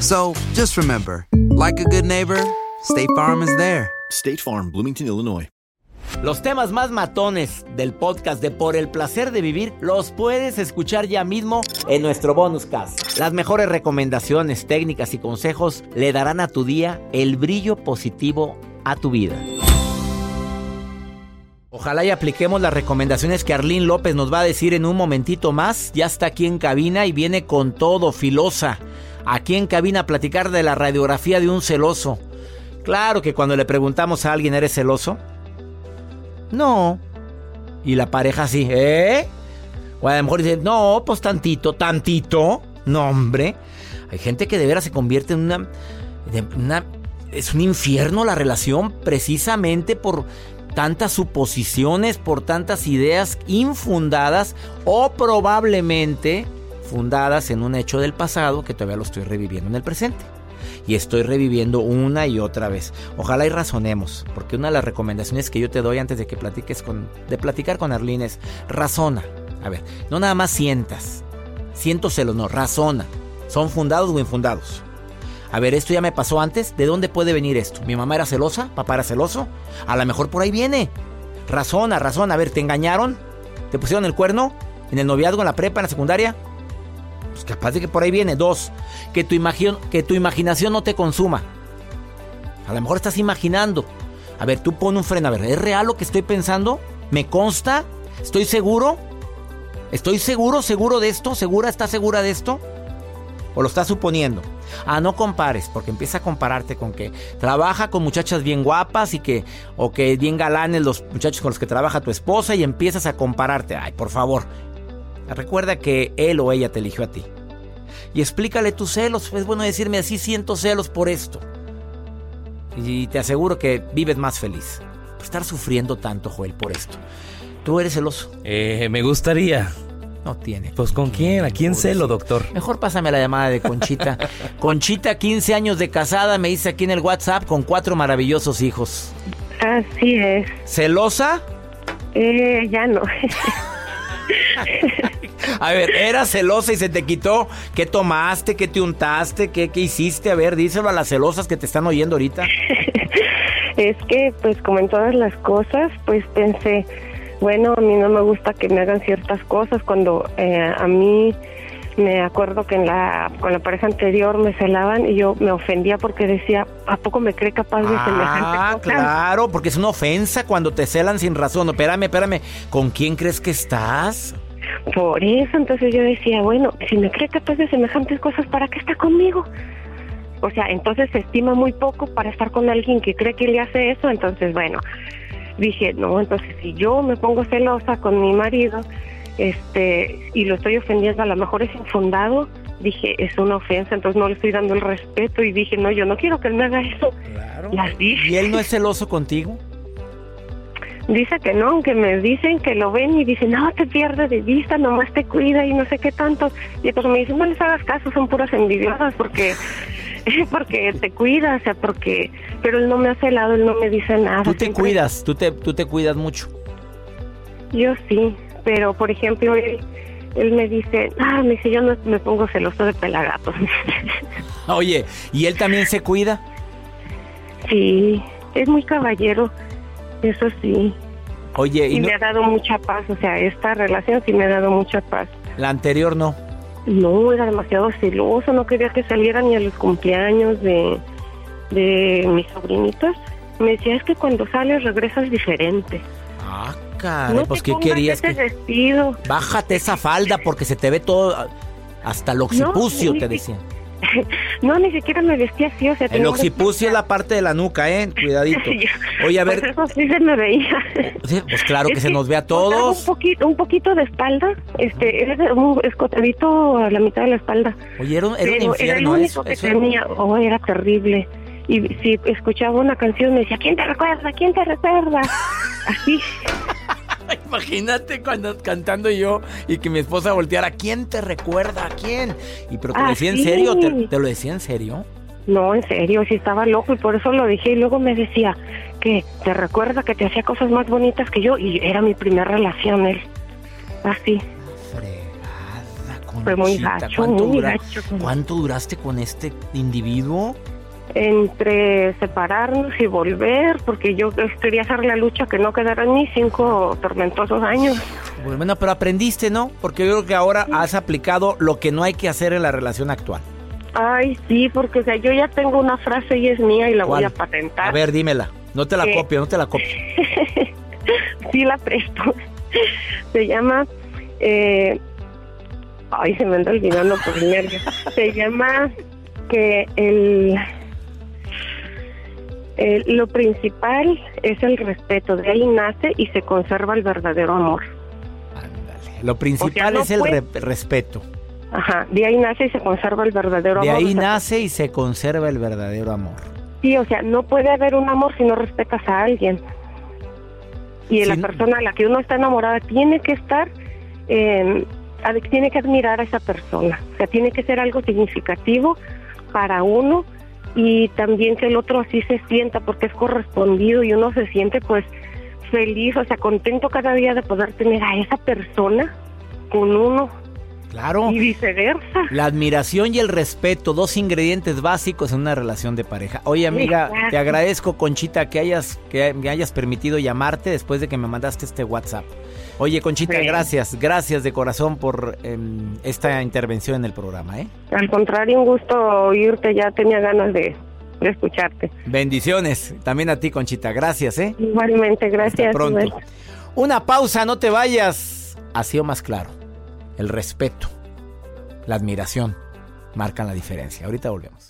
So just remember, like a good neighbor, State Farm is there. State Farm, Bloomington, Illinois. Los temas más matones del podcast de Por el placer de vivir los puedes escuchar ya mismo en nuestro bonus cast. Las mejores recomendaciones, técnicas y consejos le darán a tu día el brillo positivo a tu vida. Ojalá y apliquemos las recomendaciones que Arlín López nos va a decir en un momentito más. Ya está aquí en cabina y viene con todo, filosa. Aquí en cabina a platicar de la radiografía de un celoso. Claro que cuando le preguntamos a alguien, ¿eres celoso? No. Y la pareja así, ¿eh? O a lo mejor dice, no, pues tantito, tantito. No, hombre. Hay gente que de veras se convierte en una, de una- Es un infierno la relación precisamente por tantas suposiciones, por tantas ideas infundadas o probablemente fundadas en un hecho del pasado que todavía lo estoy reviviendo en el presente y estoy reviviendo una y otra vez. Ojalá y razonemos, porque una de las recomendaciones que yo te doy antes de que platiques con, de platicar con Arlene es razona. A ver, no nada más sientas, siento celos, no, razona. ¿Son fundados o infundados? A ver, esto ya me pasó antes, ¿de dónde puede venir esto? ¿Mi mamá era celosa? ¿Papá era celoso? A lo mejor por ahí viene. Razona, razona. A ver, ¿te engañaron? ¿Te pusieron el cuerno? ¿En el noviazgo, en la prepa, en la secundaria? Pues capaz de que por ahí viene. Dos, que tu, imagin- que tu imaginación no te consuma. A lo mejor estás imaginando. A ver, tú pon un freno. A ver, ¿es real lo que estoy pensando? ¿Me consta? ¿Estoy seguro? ¿Estoy seguro, seguro de esto? ¿Segura, estás segura de esto? ¿O lo estás suponiendo? Ah, no compares, porque empieza a compararte con que trabaja con muchachas bien guapas y que, o que bien galanes los muchachos con los que trabaja tu esposa y empiezas a compararte. Ay, por favor, recuerda que él o ella te eligió a ti. Y explícale tus celos. Es bueno decirme así siento celos por esto. Y te aseguro que vives más feliz. Por estar sufriendo tanto, Joel, por esto. ¿Tú eres celoso? Eh, me gustaría. No tiene. Pues con quién, a quién celo, doctor. Mejor pásame la llamada de Conchita. Conchita, 15 años de casada, me dice aquí en el WhatsApp con cuatro maravillosos hijos. Así es. ¿Celosa? Eh, ya no. A ver, ¿eras celosa y se te quitó? ¿Qué tomaste? ¿Qué te untaste? ¿Qué, qué hiciste? A ver, díselo a las celosas que te están oyendo ahorita. es que, pues, como en todas las cosas, pues pensé, bueno, a mí no me gusta que me hagan ciertas cosas. Cuando eh, a mí me acuerdo que en la, con la pareja anterior me celaban y yo me ofendía porque decía, ¿a poco me cree capaz de semejante Ah, cosa? claro, porque es una ofensa cuando te celan sin razón. Espérame, espérame. ¿Con quién crees que estás? Por eso, entonces yo decía, bueno, si me cree capaz de semejantes cosas, ¿para qué está conmigo? O sea, entonces se estima muy poco para estar con alguien que cree que le hace eso. Entonces, bueno, dije, no, entonces si yo me pongo celosa con mi marido, este, y lo estoy ofendiendo, a lo mejor es infundado, dije, es una ofensa, entonces no le estoy dando el respeto y dije, no, yo no quiero que él me haga eso. Las dije. ¿Y él no es celoso contigo? Dice que no, aunque me dicen que lo ven y dicen, no, te pierdes de vista, nomás te cuida y no sé qué tanto. Y pues me dicen, no les hagas caso, son puras envidiosas porque porque te cuida, o sea, porque... Pero él no me hace lado, él no me dice nada. Tú te siempre- cuidas, tú te, tú te cuidas mucho. Yo sí, pero por ejemplo, él, él me dice, ah, me dice, yo no me pongo celoso de pelagatos. Oye, ¿y él también se cuida? sí, es muy caballero, eso sí. Oye, Y ¿y no- me ha dado mucha paz, o sea, esta relación sí me ha dado mucha paz. la anterior no? No, era demasiado celoso, no quería que saliera ni a los cumpleaños de, de mis sobrinitos. Me decía, es que cuando sales regresas diferente. Ah, caray, no pues ¿qué querías? ese Que... vestido. Bájate esa falda porque se te ve todo, hasta el occipucio, ni te decían. No, ni siquiera me vestía así, o sea... El occipucio es la parte de la nuca, ¿eh? Cuidadito. Oye, a Pues ver, eso sí se me veía. sí, pues claro que Es se nos ve a todos. Un poquito, un poquito de espalda, este, era un escotadito a la mitad de la espalda. Oye, era un, era un Pero era el infierno único eso. que eso- tenía, oh, era terrible. Y si escuchaba una canción me decía, ¿quién te recuerda? ¿Quién te recuerda? Así. Imagínate cuando cantando yo y que mi esposa volteara, ¿quién te recuerda? ¿A quién? Y pero te lo Ah, decía en serio, ¿Te, te lo decía en serio. No, en serio, sí estaba loco y por eso lo dije. Y luego me decía que te recuerda que te hacía cosas más bonitas que yo y era mi primera relación él. Así. Fregada, Fue muy gacho, ¿cuánto, muy gacho. ¿Cuánto duraste con este individuo? Entre separarnos y volver, porque yo quería hacer la lucha que no quedaran ni cinco tormentosos años. Bueno, pero aprendiste, ¿no? Porque yo creo que ahora has aplicado lo que no hay que hacer en la relación actual. Ay, sí, porque o sea, yo ya tengo una frase y es mía y la voy a patentar. A ver, dímela. No te la ¿Qué? copio, no te la copio. sí la presto. Se llama... eh, ay, se me anda olvidando por el nervio. Se llama que el, el- Lo principal es el respeto. De ahí nace y se conserva el verdadero amor. Lo principal no es el puede- re- respeto. Ajá, de ahí nace y se conserva el verdadero De amor. ahí O sea, nace y se conserva el verdadero amor. Sí, o sea, no puede haber un amor si no respetas a alguien. Y Sí. la persona a la que uno está enamorada tiene que estar, eh, tiene que admirar a esa persona. O sea, tiene que ser algo significativo para uno y también que el otro así se sienta porque es correspondido y uno se siente pues feliz, o sea, contento cada día de poder tener a esa persona con uno Claro. y viceversa. La admiración y el respeto, dos ingredientes básicos en una relación de pareja. Oye, amiga, Exacto. te agradezco, Conchita, que hayas, que me hayas permitido llamarte después de que me mandaste este WhatsApp. Oye, Conchita, Sí. gracias, gracias de corazón por em, esta intervención en el programa, ¿eh? Al contrario, un gusto oírte, ya tenía ganas de, de escucharte. Bendiciones. También a ti, Conchita. Gracias, ¿eh? Igualmente, gracias. Hasta pronto. Una pausa, no te vayas. Ha sido más claro. El respeto, la admiración marcan la diferencia. Ahorita volvemos.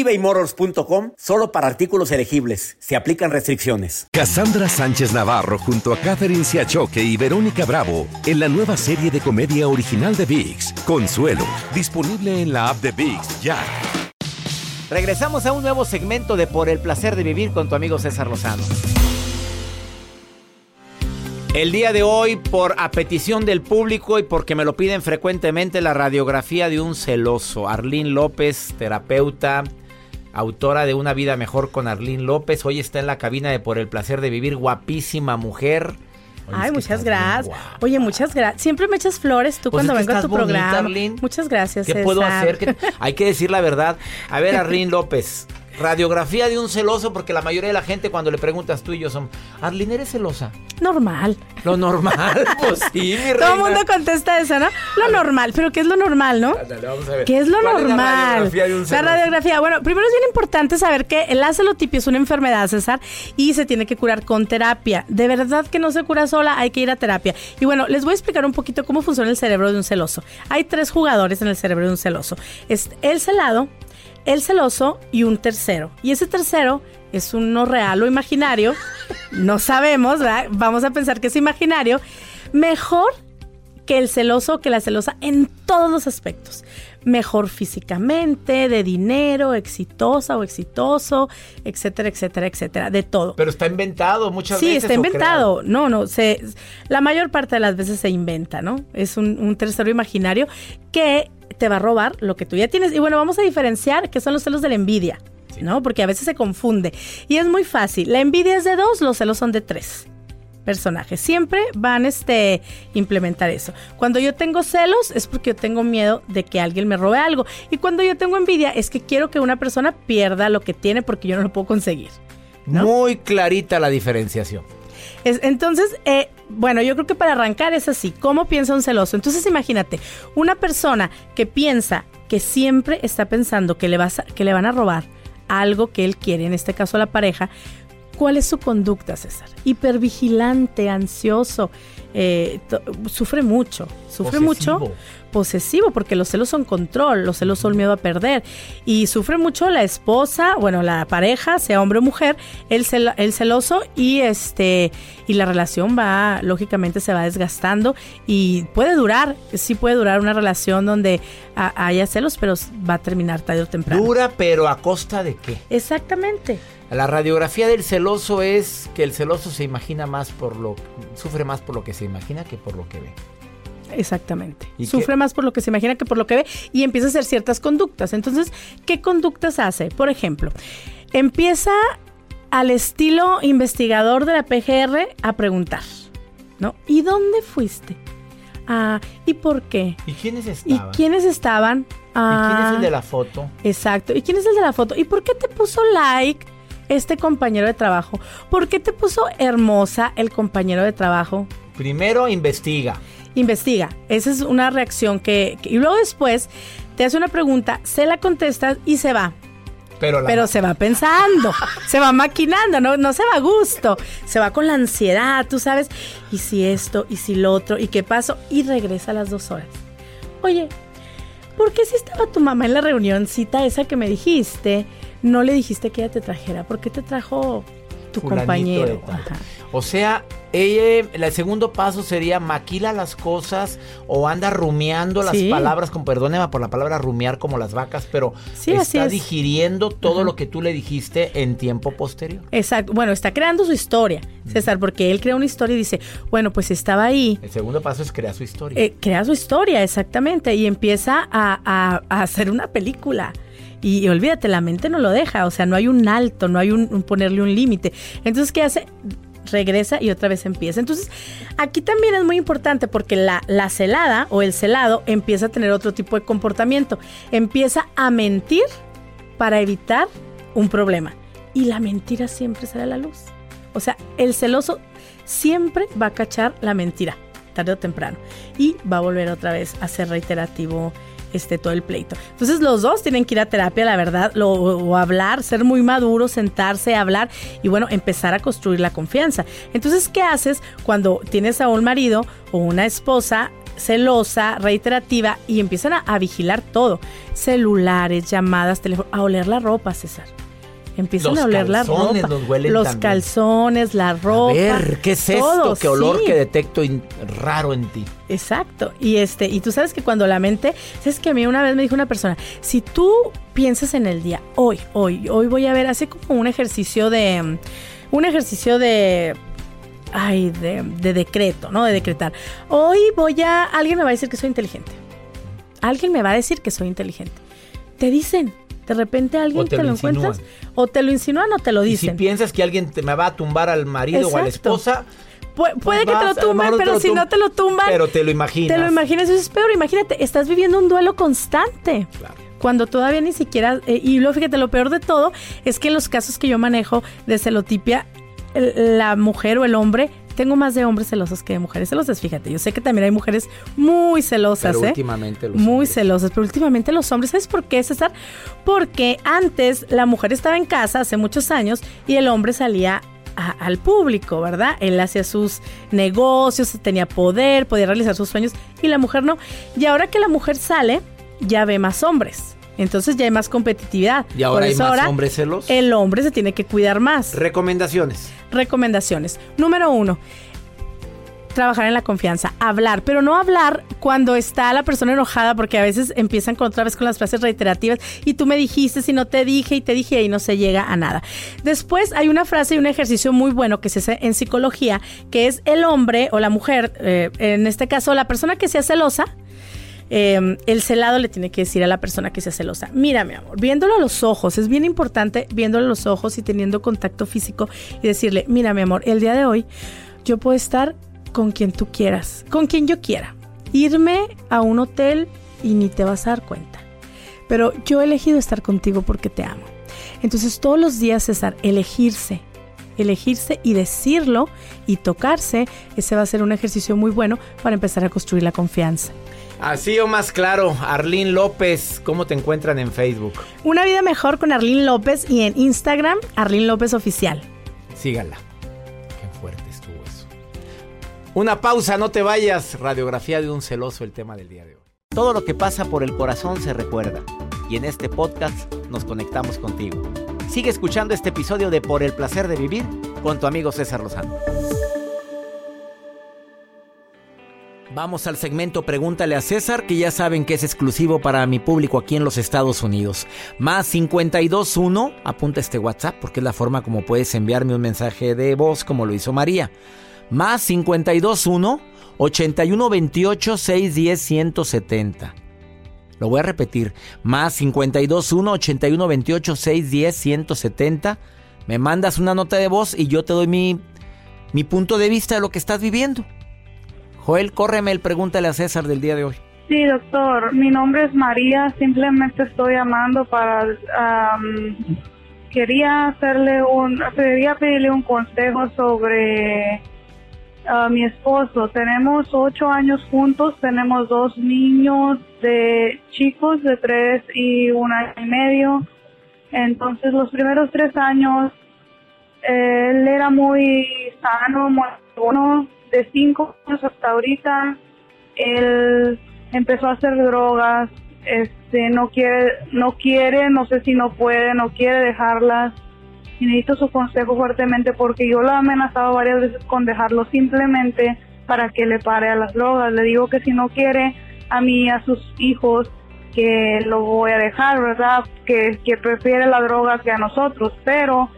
ebaymotors.com solo para artículos elegibles. Se aplican restricciones. Cassandra Sánchez Navarro junto a Catherine Siachoque y Verónica Bravo en la nueva serie de comedia original de VIX, Consuelo, disponible en la app de VIX ya. Regresamos a un nuevo segmento de Por el placer de vivir con tu amigo César Lozano. El día de hoy, por a petición del público y porque me lo piden frecuentemente, la radiografía de un celoso. Arlín López, terapeuta, autora de Una vida mejor con Arlín López. Hoy está en la cabina de Por el placer de vivir, guapísima mujer. Oye, Ay, muchas gracias. Oye, muchas gracias. Siempre me echas flores tú Pues cuando vengo a tu bonita, programa. Arlene. Muchas gracias. ¿Qué puedo hacer? ¿Qué- Hay que decir la verdad. A ver, Arlín López, radiografía de un celoso, porque la mayoría de la gente cuando le preguntas tú y yo son, Arlín, ¿eres celosa? Normal. Lo normal, pues sí, mi reina. Todo el mundo contesta eso, ¿no? Lo normal. Pero ¿qué es lo normal, no? Vamos a ver. ¿Qué es lo ¿Cuál normal? la radiografía de un La celoso? radiografía. Bueno, primero es bien importante saber que el acelotipia es una enfermedad, César, y se tiene que curar con terapia. De verdad que no se cura sola, hay que ir a terapia. Y bueno, les voy a explicar un poquito cómo funciona el cerebro de un celoso. Hay tres jugadores en el cerebro de un celoso. Es el celado, el celoso y un tercero. Y ese tercero es uno real o imaginario. No sabemos, ¿verdad? Vamos a pensar que es imaginario. Mejor que el celoso o que la celosa en todos los aspectos. Mejor físicamente, de dinero, exitosa o exitoso, etcétera, etcétera, etcétera, de todo. Pero está inventado muchas Sí, veces. está o inventado. No, no, se, la mayor parte de las veces se inventa, ¿no? Es un, un tercero imaginario que te va a robar lo que tú ya tienes. Y bueno, vamos a diferenciar qué son los celos de la envidia, ¿no? Porque a veces se confunde. Y es muy fácil. La envidia es de dos, los celos son de tres. Personajes. Siempre van este implementar eso. Cuando yo tengo celos es porque yo tengo miedo de que alguien me robe algo. Y cuando yo tengo envidia es que quiero que una persona pierda lo que tiene porque yo no lo puedo conseguir. ¿no? Muy clarita la diferenciación. Es- entonces, eh, bueno, yo creo que para arrancar es así. ¿Cómo piensa un celoso? Entonces, imagínate, una persona que piensa que siempre está pensando que le, vas a- que le van a robar algo que él quiere, en este caso la pareja, ¿cuál es su conducta, César? Hipervigilante, ansioso, eh, sufre mucho, sufre Posesivo. mucho posesivo, porque los celos son control, los celos son miedo a perder. Y sufre mucho la esposa, bueno, la pareja, sea hombre o mujer, el, cel- el celoso y este y la relación va, lógicamente se va desgastando y puede durar, sí puede durar una relación donde haya celos, pero va a terminar tarde o temprano. Dura, pero a costa de qué? Exactamente. La radiografía del celoso es que el celoso se imagina más por lo sufre más por lo que se imagina que por lo que ve. Exactamente. ¿Y Sufre qué? más por lo que se imagina que por lo que ve y empieza a hacer ciertas conductas. Entonces, ¿qué conductas hace? Por ejemplo, empieza al estilo investigador de la PGR a preguntar, ¿no? ¿Y dónde fuiste? Ah, ¿y por qué? ¿Y quiénes ¿Y estaban? quiénes estaban? ¿Y quién es Ah, el de la foto? Exacto. ¿Y quién es el de la foto? ¿Y por qué te puso like este compañero de trabajo? ¿Por qué te puso hermosa el compañero de trabajo? Primero investiga. Investiga. Esa es una reacción que, que- Y luego después te hace una pregunta, se la contestas y se va. Pero, la- Pero se va pensando, se va maquinando, no, no se va a gusto, se va con la ansiedad, tú sabes, y si esto, y si lo otro, y qué pasó, y regresa a las dos horas. Oye, ¿por qué si estaba tu mamá en la reunioncita esa que me dijiste, no le dijiste que ella te trajera? ¿Por qué te trajo tu de compañero? tal. O sea, ella, el segundo paso sería maquila las cosas o anda rumiando las Sí. palabras, con perdóneme por la palabra rumiar como las vacas, pero Sí, está es. digiriendo todo lo que tú le dijiste en tiempo posterior. Exacto. Bueno, está creando su historia, César, porque él crea una historia y dice, bueno, pues estaba ahí. El segundo paso es crear su historia. Eh, crea su historia, exactamente, y empieza a, a- a hacer una película. Y, olvídate, la mente no lo deja, o sea, no hay un alto, no hay un, ponerle un límite. Entonces, ¿qué hace? Regresa y otra vez empieza. Entonces, aquí también es muy importante porque la, la celada o el celado empieza a tener otro tipo de comportamiento. Empieza a mentir para evitar un problema. Y la mentira siempre a la luz. O sea, el celoso siempre va a cachar la mentira, tarde o temprano. Y va a volver otra vez a ser reiterativo este, todo el pleito. Entonces los dos tienen que ir a terapia, la verdad, o hablar, ser muy maduros, sentarse, hablar y bueno, empezar a construir la confianza. Entonces, ¿qué haces cuando tienes a un marido o una esposa celosa, reiterativa y empiezan a, a vigilar todo? Celulares, llamadas, teléfono, a oler la ropa, César. Empiezan Los a oler la ropa. los huelen los también. calzones, la ropa. a ver, ¿qué es esto? ¿Qué olor sí. que detecto raro en ti? Exacto. Y este, y tú sabes que cuando la mente, sabes que a mí una vez me dijo una persona, si tú piensas en el día, hoy, hoy, hoy voy a ver, así como un ejercicio de, mm, un ejercicio de, ay, de, de decreto, ¿no? De decretar. Hoy voy a, alguien me va a decir que soy inteligente. Alguien me va a decir que soy inteligente. Te dicen, de repente alguien te te, lo encuentras, o te lo insinúan o te lo Y si dicen. piensas que alguien te me va a tumbar al marido o a la esposa, Pu- puede que te vas, lo tumben, pero lo si tum- no te lo tumban, pero te lo imaginas. te lo imaginas, eso es peor. Imagínate, estás viviendo un duelo constante. Claro. Cuando todavía ni siquiera. eh, y luego fíjate, lo peor de todo es que en los casos que yo manejo de celotipia, el- la mujer o el hombre. Tengo más de hombres celosos que de mujeres celosas, fíjate. Yo sé que también hay mujeres muy celosas, Pero ¿eh? últimamente los Muy hombres. celosas, pero últimamente los hombres, ¿sabes por qué, César? Porque antes la mujer estaba en casa hace muchos años y el hombre salía a- al público, ¿verdad? Él hacía sus negocios, tenía poder, podía realizar sus sueños y la mujer no. Y ahora que la mujer sale, ya ve más hombres. Entonces ya hay más competitividad. Y ahora Por hay eso más ahora hombres celosos. El hombre se tiene que cuidar más. Recomendaciones. Recomendaciones. Número uno, trabajar en la confianza, hablar, pero no hablar cuando está la persona enojada, porque a veces empiezan con otra vez con las frases reiterativas y tú me dijiste, si no te dije y te dije y no se llega a nada. Después hay una frase y un ejercicio muy bueno que se hace en psicología, que es el hombre o la mujer, eh, en este caso la persona que sea celosa, eh, el celado le tiene que decir a la persona que sea celosa, mira mi amor, viéndolo a los ojos, es bien importante viéndolo a los ojos y teniendo contacto físico y decirle, mira mi amor, el día de hoy yo puedo estar con quien tú quieras, con quien yo quiera. Irme a un hotel y ni te vas a dar cuenta. Pero yo he elegido estar contigo porque te amo. Entonces todos los días, César, elegirse, elegirse y decirlo y tocarse, ese va a ser un ejercicio muy bueno para empezar a construir la confianza. Así o más claro, Arlín López, ¿cómo te encuentran en Facebook? Una vida mejor con Arlín López y en Instagram, Arlín López Oficial. Síganla. Qué fuerte estuvo eso. Una pausa, no te vayas. Radiografía de un celoso, el tema del día de hoy. Todo lo que pasa por el corazón se recuerda. Y en este podcast nos conectamos contigo. Sigue escuchando este episodio de Por el placer de vivir con tu amigo César Lozano. Vamos al segmento Pregúntale a César, que ya saben que es exclusivo para mi público aquí en los Estados Unidos. Más 521, apunta este WhatsApp porque es la forma como puedes enviarme un mensaje de voz como lo hizo María. Más 521 8128 610 170. Lo voy a repetir. Más 521 8128 610 170. Me mandas una nota de voz y yo te doy mi, mi punto de vista de lo que estás viviendo. Joel, córreme el pregúntale a César del día de hoy. Sí, doctor. Mi nombre es María. Simplemente estoy llamando para. quería hacerle un. Quería pedirle un consejo sobre mi esposo. Tenemos ocho años juntos. Tenemos dos niños de chicos de tres y un año y medio. Entonces, los primeros tres años él era muy sano, muy bueno. De cinco años hasta ahorita, él empezó a hacer drogas. Este, no quiere, no quiere, no sé si no puede, no quiere dejarlas. Y necesito su consejo fuertemente porque yo lo he amenazado varias veces con dejarlo simplemente para que le pare a las drogas. Le digo que si no quiere a mí a sus hijos, que lo voy a dejar, ¿verdad? Que, que prefiere la droga que a nosotros, pero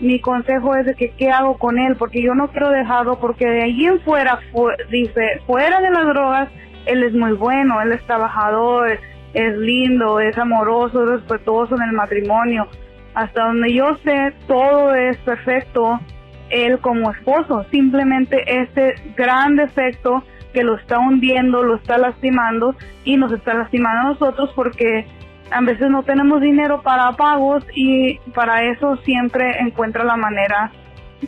mi consejo es de que qué hago con él, porque yo no quiero dejarlo, porque de allí en fuera, fu- dice, fuera de las drogas, él es muy bueno, él es trabajador, es lindo, es amoroso, es respetuoso en el matrimonio. Hasta donde yo sé, todo es perfecto, él como esposo, simplemente este gran defecto que lo está hundiendo, lo está lastimando y nos está lastimando a nosotros porque a veces no tenemos dinero para pagos y para eso siempre encuentra la manera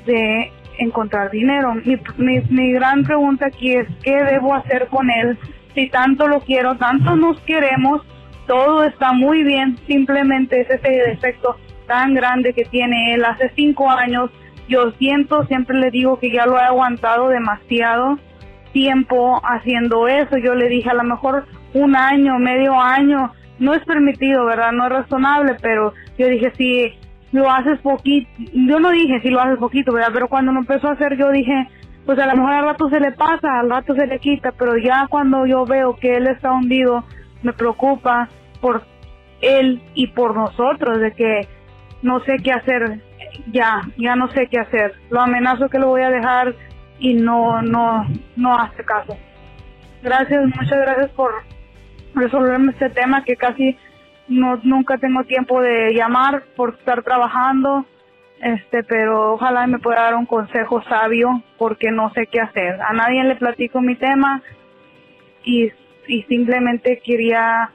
de encontrar dinero. Mi, mi, gran pregunta aquí es, ¿qué debo hacer con él? Si tanto lo quiero, tanto nos queremos, todo está muy bien, simplemente es ese defecto tan grande que tiene él. Hace cinco años yo siento, siempre le digo que ya lo he aguantado demasiado tiempo haciendo eso. Yo le dije a lo mejor un año, medio año, no es permitido, ¿verdad? No es razonable, pero yo dije si lo haces poquito, yo no dije si lo haces poquito, ¿verdad? Pero cuando lo empezó a hacer yo dije, pues a lo mejor al rato se le pasa, al rato se le quita, pero ya cuando yo veo que él está hundido, me preocupa por él y por nosotros, de que no sé qué hacer, ya, ya no sé qué hacer. Lo amenazo que lo voy a dejar y no, no, no hace caso. Gracias, muchas gracias por resolverme este tema que casi no, nunca tengo tiempo de llamar por estar trabajando, este, pero ojalá me pueda dar un consejo sabio porque no sé qué hacer. A nadie le platico mi tema y, y simplemente quería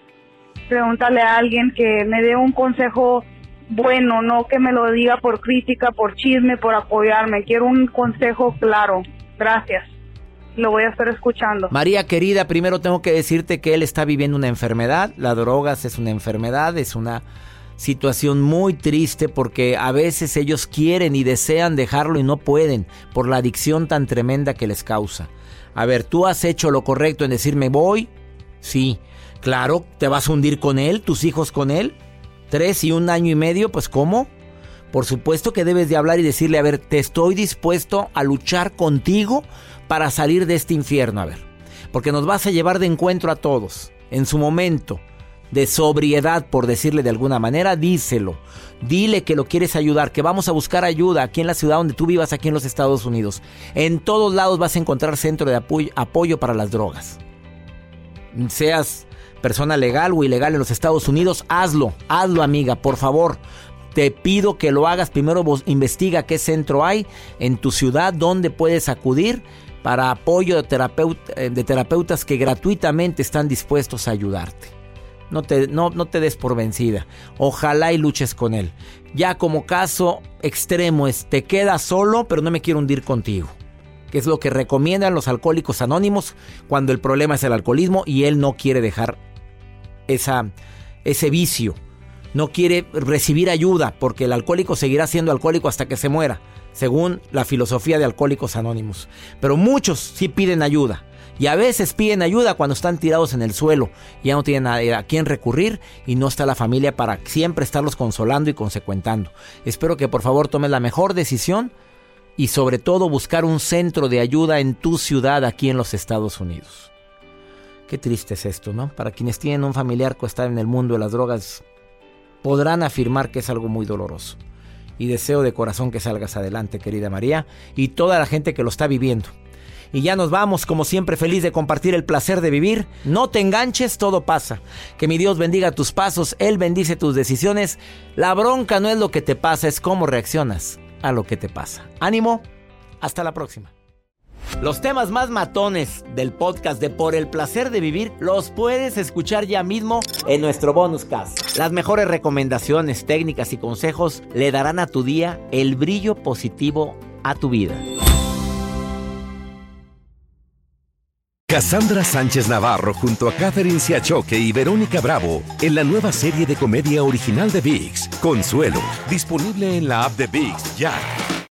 preguntarle a alguien que me dé un consejo bueno, no que me lo diga por crítica, por chisme, por apoyarme. Quiero un consejo claro. Gracias. Lo voy a estar escuchando. María querida, primero tengo que decirte que él está viviendo una enfermedad. La drogas es una enfermedad, es una situación muy triste porque a veces ellos quieren y desean dejarlo y no pueden por la adicción tan tremenda que les causa. A ver, ¿tú has hecho lo correcto en decirme voy? Sí, claro, ¿te vas a hundir con él, tus hijos con él? ¿Tres y un año y medio? Pues ¿cómo? Por supuesto que debes de hablar y decirle, a ver, te estoy dispuesto a luchar contigo para salir de este infierno, a ver. Porque nos vas a llevar de encuentro a todos. En su momento de sobriedad, por decirle de alguna manera, díselo. Dile que lo quieres ayudar, que vamos a buscar ayuda aquí en la ciudad donde tú vivas, aquí en los Estados Unidos. En todos lados vas a encontrar centro de apoyo, apoyo para las drogas. Seas persona legal o ilegal en los Estados Unidos, hazlo, hazlo amiga, por favor. Te pido que lo hagas. Primero investiga qué centro hay en tu ciudad, donde puedes acudir para apoyo de, eh, de terapeutas que gratuitamente están dispuestos a ayudarte. No te, no, no te des por vencida. Ojalá y luches con él. Ya como caso extremo es, te quedas solo, pero no me quiero hundir contigo. Que es lo que recomiendan los alcohólicos anónimos cuando el problema es el alcoholismo y él no quiere dejar esa, ese vicio. No quiere recibir ayuda porque el alcohólico seguirá siendo alcohólico hasta que se muera, según la filosofía de alcohólicos anónimos. Pero muchos sí piden ayuda. Y a veces piden ayuda cuando están tirados en el suelo, ya no tienen a, a quién recurrir y no está la familia para siempre estarlos consolando y consecuentando. Espero que por favor tomes la mejor decisión y sobre todo buscar un centro de ayuda en tu ciudad aquí en los Estados Unidos. Qué triste es esto, ¿no? Para quienes tienen un familiar que está en el mundo de las drogas, podrán afirmar que es algo muy doloroso. Y deseo de corazón que salgas adelante, querida María, y toda la gente que lo está viviendo. Y ya nos vamos, como siempre, feliz de compartir el placer de vivir. No te enganches, todo pasa. Que mi Dios bendiga tus pasos, Él bendice tus decisiones. La bronca no es lo que te pasa, es cómo reaccionas a lo que te pasa. Ánimo, hasta la próxima. Los temas más matones del podcast de Por el placer de vivir los puedes escuchar ya mismo en nuestro bonus cast. Las mejores recomendaciones, técnicas y consejos le darán a tu día el brillo positivo a tu vida. Cassandra Sánchez Navarro junto a Catherine Siachoque y Verónica Bravo en la nueva serie de comedia original de VIX, Consuelo, disponible en la app de VIX ya.